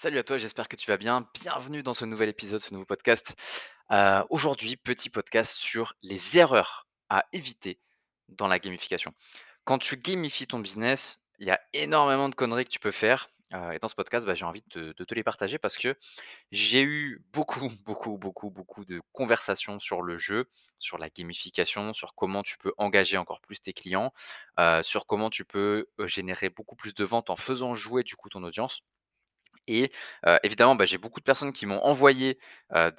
Salut à toi, j'espère que tu vas bien. Bienvenue dans ce nouvel épisode, ce nouveau podcast. Heu, aujourd'hui, petit podcast sur les erreurs à éviter dans la gamification. Quand tu gamifies ton business, il y a énormément de conneries que tu peux faire, heu et dans ce podcast, bah, j'ai envie de te les partager parce que j'ai eu beaucoup, beaucoup, beaucoup, beaucoup de conversations sur le jeu, sur la gamification, sur comment tu peux engager encore plus tes clients, heu, sur comment tu peux, générer beaucoup plus de ventes en faisant jouer, du coup, ton audience. Et évidemment, bah, j'ai beaucoup de personnes qui m'ont envoyé,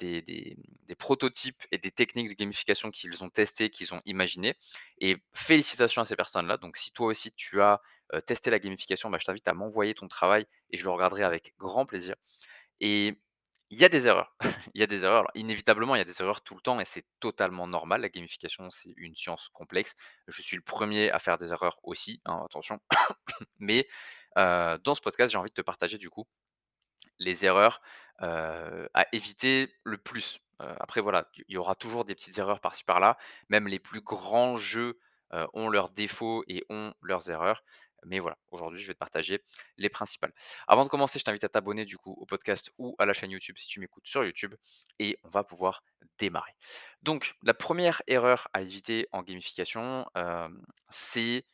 des prototypes et des techniques de gamification qu'ils ont testées, qu'ils ont imaginées et félicitations à ces personnes-là. Donc si toi aussi tu as, testé la gamification, bah, je t'invite à m'envoyer ton travail et je le regarderai avec grand plaisir et il y a des erreurs. Il y a des erreurs. Inévitablement, il y a des erreurs tout le temps et c'est totalement normal. La gamification, c'est une science complexe. Je suis le premier à faire des erreurs aussi, hein, attention. Mais, dans ce podcast, j'ai envie de te partager du coup les erreurs, à éviter le plus. Après voilà, il y aura toujours des petites erreurs par-ci par-là. Même les plus grands jeux, ont leurs défauts et ont leurs erreurs. Mais voilà, aujourd'hui, je vais te partager les principales. Avant de commencer, je t'invite à t'abonner du coup au podcast ou à la chaîne YouTube si tu m'écoutes sur YouTube et on va pouvoir démarrer. Donc la première erreur à éviter en gamification, c'est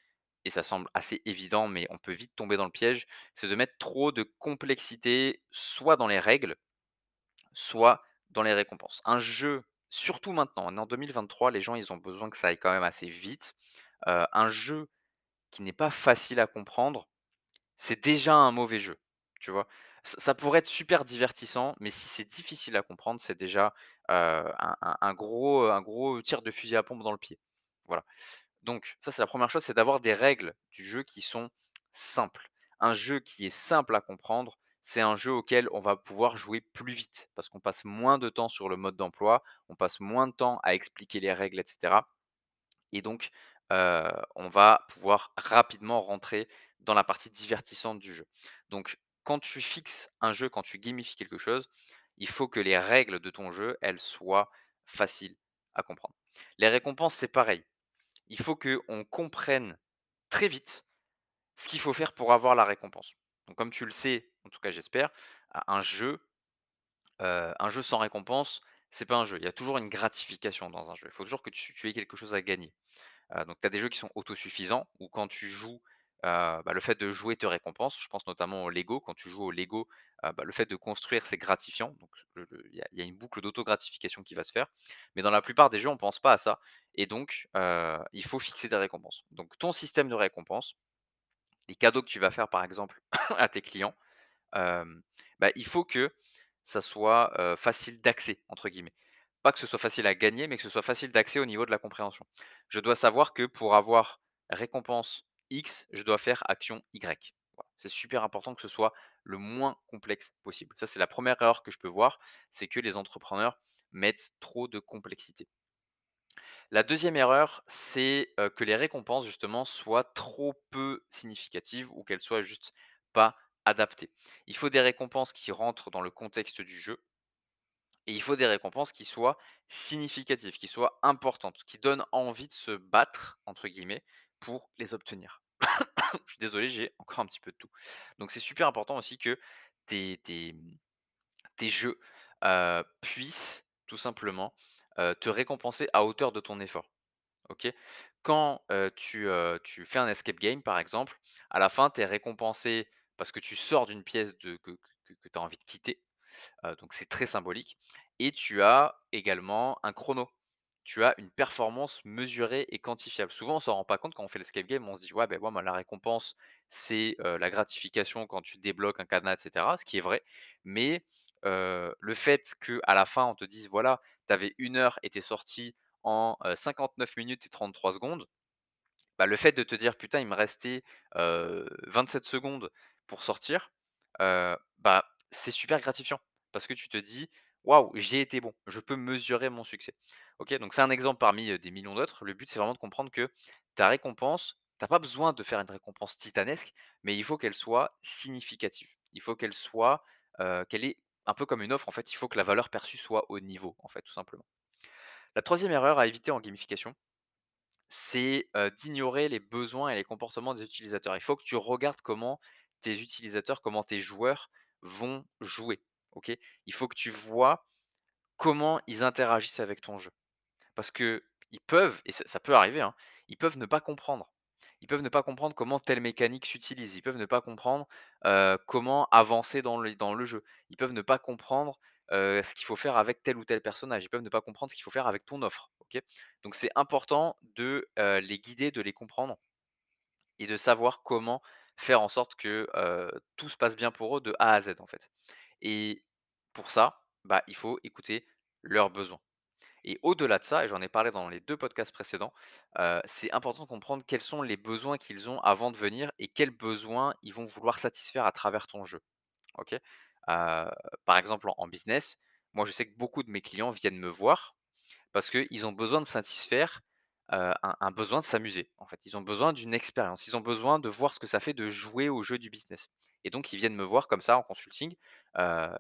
et ça semble assez évident, mais on peut vite tomber dans le piège, c'est de mettre trop de complexité, soit dans les règles, soit dans les récompenses. Un jeu, surtout maintenant, en 2023, les gens, ils ont besoin que ça aille quand même assez vite. Heu, un jeu qui n'est pas facile à comprendre, c'est déjà un mauvais jeu, tu vois? Ça pourrait être super divertissant, mais si c'est difficile à comprendre, c'est déjà, un gros, un gros tir de fusil à pompe dans le pied. Voilà. Donc ça, c'est la première chose, c'est d'avoir des règles du jeu qui sont simples. Un jeu qui est simple à comprendre, c'est un jeu auquel on va pouvoir jouer plus vite parce qu'on passe moins de temps sur le mode d'emploi, on passe moins de temps à expliquer les règles et cetera et donc on va pouvoir rapidement rentrer dans la partie divertissante du jeu. Donc quand tu fixes un jeu, quand tu gamifies quelque chose, il faut que les règles de ton jeu, elles soient faciles à comprendre. Les récompenses, c'est pareil. Il faut qu'on comprenne très vite ce qu'il faut faire pour avoir la récompense. Donc comme tu le sais, en tout cas j'espère, un jeu, heu, un jeu sans récompense, c'est pas un jeu. Il y a toujours une gratification dans un jeu. Il faut toujours que tu aies quelque chose à gagner. Heu, donc tu as des jeux qui sont autosuffisants où quand tu joues, bah, le fait de jouer te récompense. Je pense notamment au Lego. Quand tu joues au Lego, bah, le fait de construire, c'est gratifiant. Donc il y a une boucle d'auto-gratification qui va se faire. Mais dans la plupart des jeux, on pense pas à ça et donc il faut fixer des récompenses. Donc ton système de récompense, les cadeaux que tu vas faire par exemple à tes clients, bah, il faut que ça soit, «facile d'accès» entre guillemets. Pas que ce soit facile à gagner, mais que ce soit facile d'accès au niveau de la compréhension. Je dois savoir que pour avoir récompense X, je dois faire action Y. C'est super important que ce soit le moins complexe possible. Ça, c'est la première erreur que je peux voir, c'est que les entrepreneurs mettent trop de complexité. La deuxième erreur, c'est, que les récompenses justement soient trop peu significatives ou qu'elles soient juste pas adaptées. Il faut des récompenses qui rentrent dans le contexte du jeu et il faut des récompenses qui soient significatives, qui soient importantes, qui donnent envie de se «battre» entre guillemets pour les obtenir. Je suis désolé, j'ai encore un petit peu de toux. Donc c'est super important aussi que tes tes, tes jeux, puissent tout simplement, te récompenser à hauteur de ton effort. Quand, tu, tu fais un escape game par exemple, à la fin tu es récompensé parce que tu sors d'une pièce de que que que tu as envie de quitter, donc c'est très symbolique et tu as également un chrono. Tu as une performance mesurée et quantifiable. Souvent on s'en rend pas compte quand on fait l'escape game, on se dit: «Ouais, moi la récompense c'est, la gratification quand tu débloques un cadenas et cetera», ce qui est vrai, mais le fait qu'à la fin on te dise: «Voilà, tu avais 1 heure et tu es sorti en, heu, 59 minutes et 33 secondes», bah, le fait de te dire: «Putain, il me restait, heu, 27 secondes pour sortir», bah, c'est super gratifiant parce que tu te dis: «Waouh, j'ai été bon, je peux mesurer mon succès». OK, donc c'est un exemple parmi, des millions d'autres. Le but, c'est vraiment de comprendre que ta récompense, tu as pas besoin de faire une récompense titanesque, mais il faut qu'elle soit significative. Il faut qu'elle soit, qu'elle ait un peu comme une offre en fait, il faut que la valeur perçue soit au niveau en fait, tout simplement. La troisième erreur à éviter en gamification, c'est, d'ignorer les besoins et les comportements des utilisateurs. Il faut que tu regardes comment tes utilisateurs, comment tes joueurs vont jouer? Il faut que tu vois comment ils interagissent avec ton jeu. Parce qu'ils peuvent, et ça peut arriver, hein, ils peuvent ne pas comprendre. Ils peuvent ne pas comprendre comment telle mécanique s'utilise. Ils peuvent ne pas comprendre, comment avancer dans le jeu. Ils peuvent ne pas comprendre, ce qu'il faut faire avec tel ou tel personnage. Ils peuvent ne pas comprendre ce qu'il faut faire avec ton offre? Donc c'est important de, les guider, de les comprendre et de savoir comment faire en sorte que, tout se passe bien pour eux de A à Z, en fait. Et pour ça, bah, il faut écouter leurs besoins. Et au-delà de ça, et j'en ai parlé dans les 2 podcasts précédents, heu, c'est important de comprendre quels sont les besoins qu'ils ont avant de venir et quels besoins ils vont vouloir satisfaire à travers ton jeu. Heu, par exemple, en business, moi, je sais que beaucoup de mes clients viennent me voir parce qu'ils ont besoin de satisfaire, heu, un besoin de s'amuser, en fait. Ils ont besoin d'une expérience. Ils ont besoin de voir ce que ça fait de jouer au jeu du business et donc ils viennent me voir comme ça en consulting,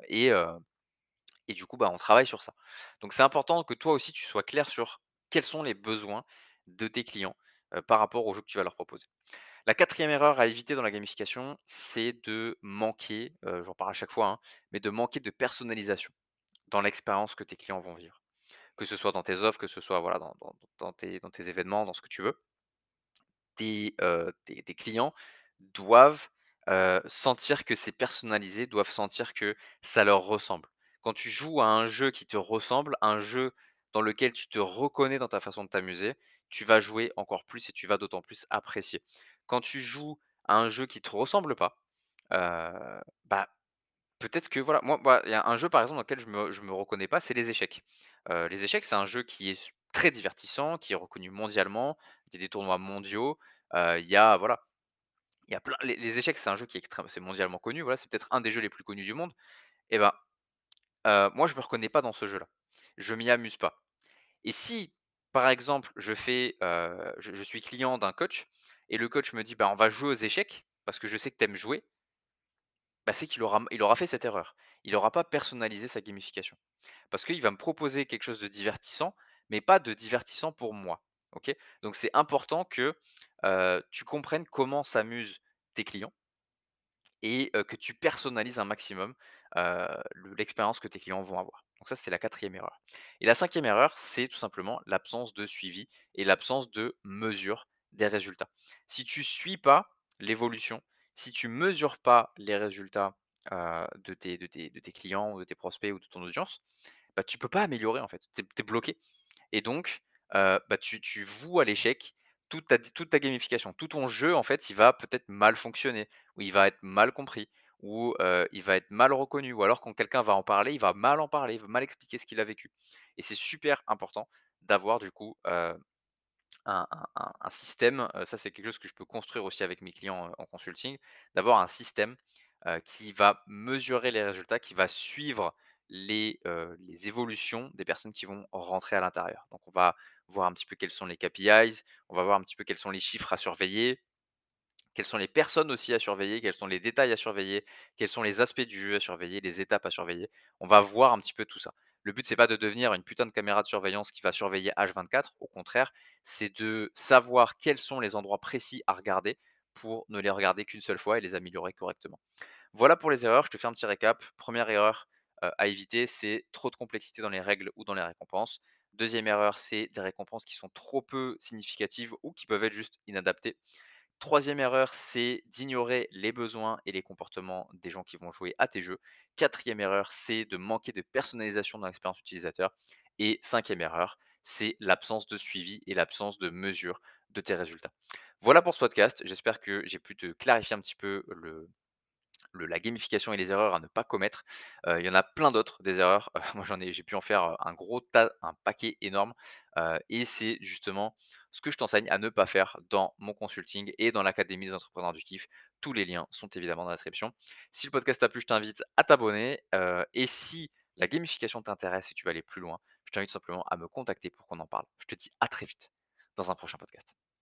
et et du coup, bah, on travaille sur ça. Donc c'est important que toi aussi, tu sois clair sur quels sont les besoins de tes clients, par rapport au jeu que tu vas leur proposer. La quatrième erreur à éviter dans la gamification, c'est de manquer, j'en parle à chaque fois, hein, mais de manquer de personnalisation dans l'expérience que tes clients vont vivre. Que ce soit dans tes offres, que ce soit, voilà, dans tes événements, dans ce que tu veux tes, clients doivent, sentir que c'est personnalisé, doivent sentir que ça leur ressemble. Quand tu joues à un jeu qui te ressemble, un jeu dans lequel tu te reconnais dans ta façon de t'amuser, tu vas jouer encore plus et tu vas d'autant plus apprécier. Quand tu joues à un jeu qui te ressemble pas, heu, bah, peut-être que voilà, moi moi, il y a un jeu par exemple dans lequel je me me reconnais pas, c'est les échecs. Heu, les échecs, c'est un jeu qui est très divertissant, qui est reconnu mondialement. Il y a des tournois mondiaux, heu, il y a voilà, il y a plein les échecs, c'est un jeu qui est extrême c'est mondialement connu, voilà, c'est peut-être un des jeux les plus connus du monde et ben, heu, moi je me reconnais pas dans ce jeu-là. Je m'y amuse pas et si, par exemple, je fais, heu, je suis client d'un coach et le coach me dit: «Bah, on va jouer aux échecs parce que je sais que tu aimes jouer», bah, c'est qu'il aura fait cette erreur. Il aura pas personnalisé sa gamification. Parce qu'il va me proposer quelque chose de divertissant, mais pas de divertissant pour moi. OK? Donc c'est important que, heu, tu comprennes comment s'amusent tes clients et que tu personnalises un maximum, l'expérience que tes clients vont avoir. Donc ça, c'est la quatrième erreur. Et la cinquième erreur, c'est tout simplement l'absence de suivi et l'absence de mesure des résultats. Si tu suis pas l'évolution, si tu mesures pas les résultats, heu, de tes clients ou de tes prospects ou de ton audience, bah, tu peux pas améliorer en fait. Tu es bloqué et donc heu, bah, tu tu voues à l'échec toute ta toute ta gamification. Tout ton jeu en fait, il va peut-être mal fonctionner ou il va être mal compris heu, il va être mal reconnu ou alors quand quelqu'un va en parler, il va mal en parler, il va mal expliquer ce qu'il a vécu et c'est super important d'avoir du coup, un système, ça c'est quelque chose que je peux construire aussi avec mes clients, en consulting, d'avoir un système, qui va mesurer les résultats, qui va suivre les évolutions des personnes qui vont rentrer à l'intérieur. Donc on va voir un petit peu quels sont les KPIs, on va voir un petit peu quels sont les chiffres à surveiller, quelles sont les personnes aussi à surveiller, quels sont les détails à surveiller, quels sont les aspects du jeu à surveiller, les étapes à surveiller. On va voir un petit peu tout ça. Le but, c'est pas de devenir une putain de caméra de surveillance qui va surveiller H24. Au contraire, c'est de savoir quels sont les endroits précis à regarder pour ne les regarder qu'une seule fois et les améliorer correctement. Voilà pour les erreurs, je te fais un petit récap. Première erreur euh, à éviter, c'est trop de complexité dans les règles ou dans les récompenses. Deuxième erreur, c'est des récompenses qui sont trop peu significatives ou qui peuvent être juste inadaptées. Troisième erreur, c'est d'ignorer les besoins et les comportements des gens qui vont jouer à tes jeux. Quatrième erreur, c'est de manquer de personnalisation dans l'expérience utilisateur. Et cinquième erreur, c'est l'absence de suivi et l'absence de mesure de tes résultats. Voilà pour ce podcast. J'espère que j'ai pu te clarifier un petit peu le, la gamification et les erreurs à ne pas commettre. Euh, il y en a plein d'autres, des erreurs. Moi, j'en ai, j'ai pu en faire euh, un gros tas, un paquet énorme. Euh, et c'est justement ce que je t'enseigne à ne pas faire dans mon consulting et dans l'académie des entrepreneurs du kiff. Tous les liens sont évidemment dans la description. Si le podcast t'a plu, je t'invite à t'abonner. euh, et si la gamification t'intéresse et tu veux aller plus loin, je t'invite simplement à me contacter pour qu'on en parle. Je te dis à très vite dans un prochain podcast.